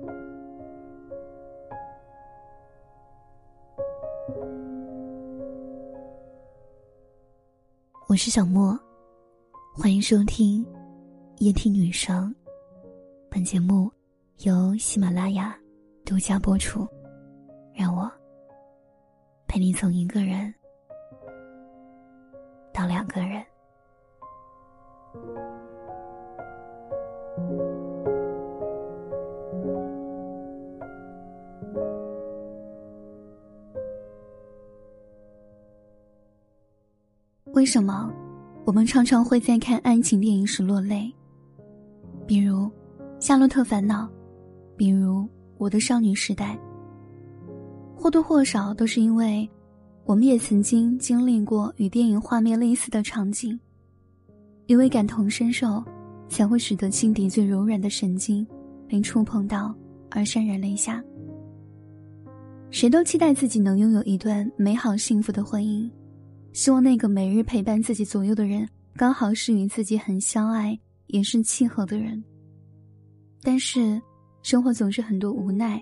我是小莫，欢迎收听夜听女生。本节目由喜马拉雅独家播出。让我陪你从一个人到两个人。为什么我们常常会在看爱情电影时落泪？比如《夏洛特烦恼》，比如《我的少女时代》，或多或少都是因为，我们也曾经经历过与电影画面类似的场景。因为感同身受，才会使得心底最柔软的神经被触碰到而潸然泪下。谁都期待自己能拥有一段美好幸福的婚姻。希望那个每日陪伴自己左右的人，刚好是与自己很相爱、也是契合的人。但是，生活总是很多无奈，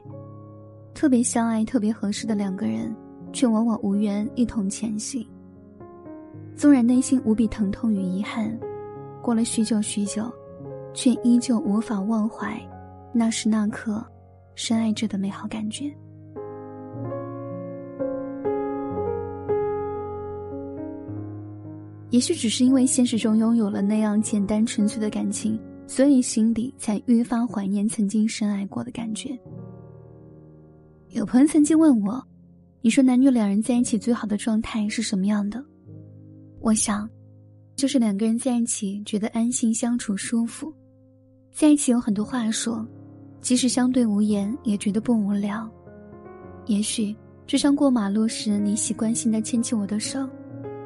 特别相爱、特别合适的两个人，却往往无缘一同前行。纵然内心无比疼痛与遗憾，过了许久许久，却依旧无法忘怀那时那刻深爱着的美好感觉。也许只是因为现实中拥有了那样简单纯粹的感情，所以心底才愈发怀念曾经深爱过的感觉。有朋友曾经问我：“你说男女两人在一起最好的状态是什么样的？”我想，就是两个人在一起觉得安心相处舒服，在一起有很多话说，即使相对无言也觉得不无聊。也许就像过马路时，你习惯性的牵起我的手。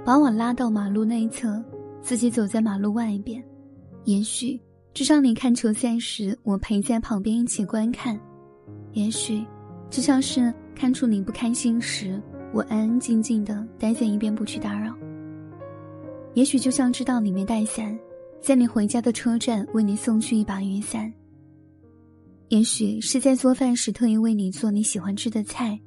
把我拉到马路那一侧，自己走在马路外边。也许，就像你看球赛时，我陪在旁边一起观看；也许，就像是看出你不开心时，我安安静静的待在一边不去打扰。也许，就像知道你没带伞，在你回家的车站为你送去一把雨伞。也许是在做饭时特意为你做你喜欢吃的菜。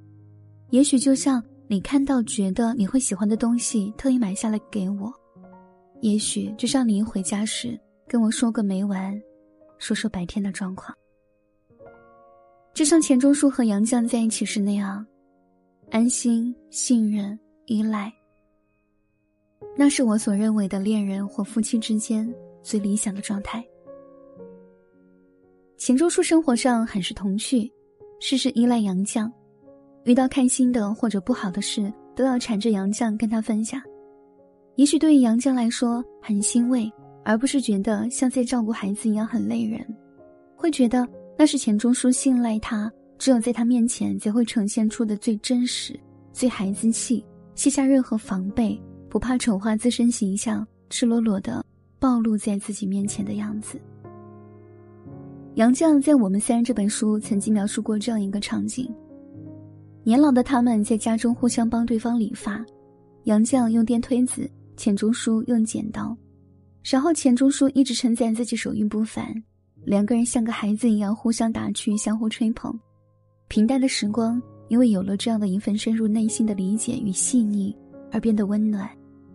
也许就像。你看到觉得你会喜欢的东西，特意买下来给我。也许就像你一回家时跟我说个没完，说说白天的状况。就像钱钟书和杨绛在一起时那样，安心、信任、依赖。那是我所认为的恋人或夫妻之间最理想的状态。钱钟书生活上很是童趣，事事依赖杨绛。遇到开心的或者不好的事，都要缠着杨绛跟他分享。也许对于杨绛来说很欣慰，而不是觉得像在照顾孩子一样很累人，会觉得那是钱钟书信赖他，只有在他面前才会呈现出的最真实、最孩子气，卸下任何防备，不怕丑化自身形象，赤裸裸的暴露在自己面前的样子。杨绛在《我们三》这本书曾经描述过这样一个场景。年老的他们在家中互相帮对方理发，杨绛用电推子，钱钟书用剪刀。然后钱钟书一直称赞自己手艺不凡，两个人像个孩子一样互相打趣，相互吹捧。平淡的时光因为有了这样的一份深入内心的理解与细腻，而变得温暖，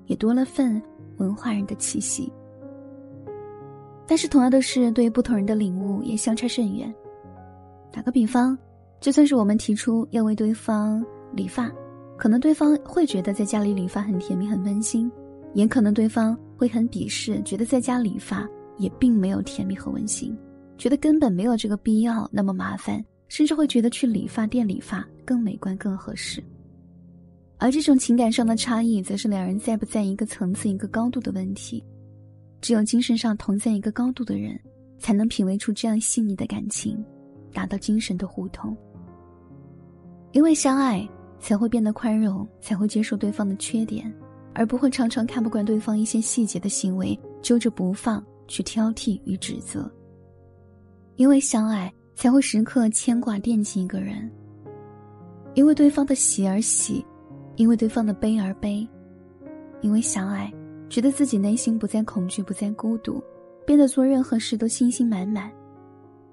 也多了份文化人的气息。但是同样的事，对于不同人的领悟也相差甚远。打个比方。就算是我们提出要为对方理发，可能对方会觉得在家里理发很甜蜜、很温馨，也可能对方会很鄙视，觉得在家理发也并没有甜蜜和温馨，觉得根本没有这个必要那么麻烦，甚至会觉得去理发店理发更美观、更合适。而这种情感上的差异，则是两人在不在一个层次、一个高度的问题。只有精神上同在一个高度的人，才能品味出这样细腻的感情，达到精神的互通。因为相爱，才会变得宽容，才会接受对方的缺点，而不会常常看不惯对方一些细节的行为，揪着不放，去挑剔与指责。因为相爱，才会时刻牵挂惦记一个人。因为对方的喜而喜，因为对方的悲而悲。因为相爱，觉得自己内心不再恐惧，不再孤独，变得做任何事都信心满满。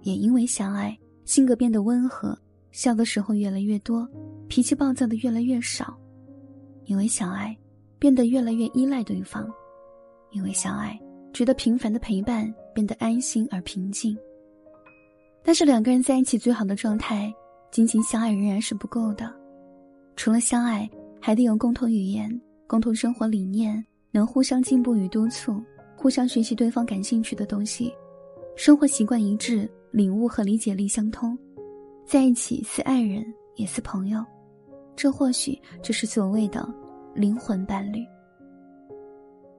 也因为相爱。性格变得温和，笑的时候越来越多，脾气暴躁的越来越少。因为相爱，变得越来越依赖对方；因为相爱，觉得平凡的陪伴变得安心而平静。但是两个人在一起最好的状态，仅仅相爱仍然是不够的。除了相爱，还得有共同语言、共同生活理念，能互相进步与督促，互相学习对方感兴趣的东西，生活习惯一致。领悟和理解力相通，在一起似爱人也似朋友，这或许就是所谓的灵魂伴侣。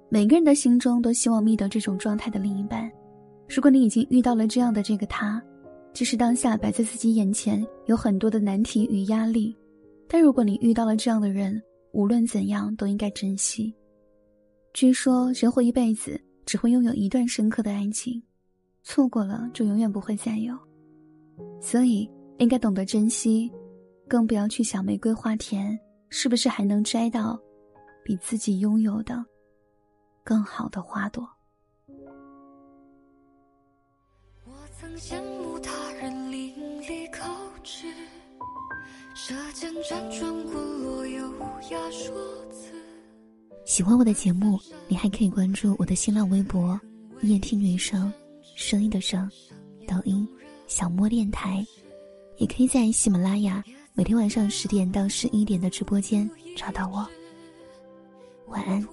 每个人的心中都希望觅得这种状态的另一半。如果你已经遇到了这样的这个他，即使当下摆在自己眼前有很多的难题与压力，但如果你遇到了这样的人，无论怎样都应该珍惜。据说人活一辈子只会拥有一段深刻的爱情。错过了就永远不会再有，所以应该懂得珍惜，更不要去想玫瑰花田是不是还能摘到比自己拥有的更好的花朵。我曾羡慕他人伶俐口齿，舌尖辗转滚落优雅说辞。喜欢我的节目，你还可以关注我的新浪微博“夜听女生”。声音的声，抖音小莫电台，也可以在喜马拉雅每天晚上十点到十一点的直播间找到我。晚安。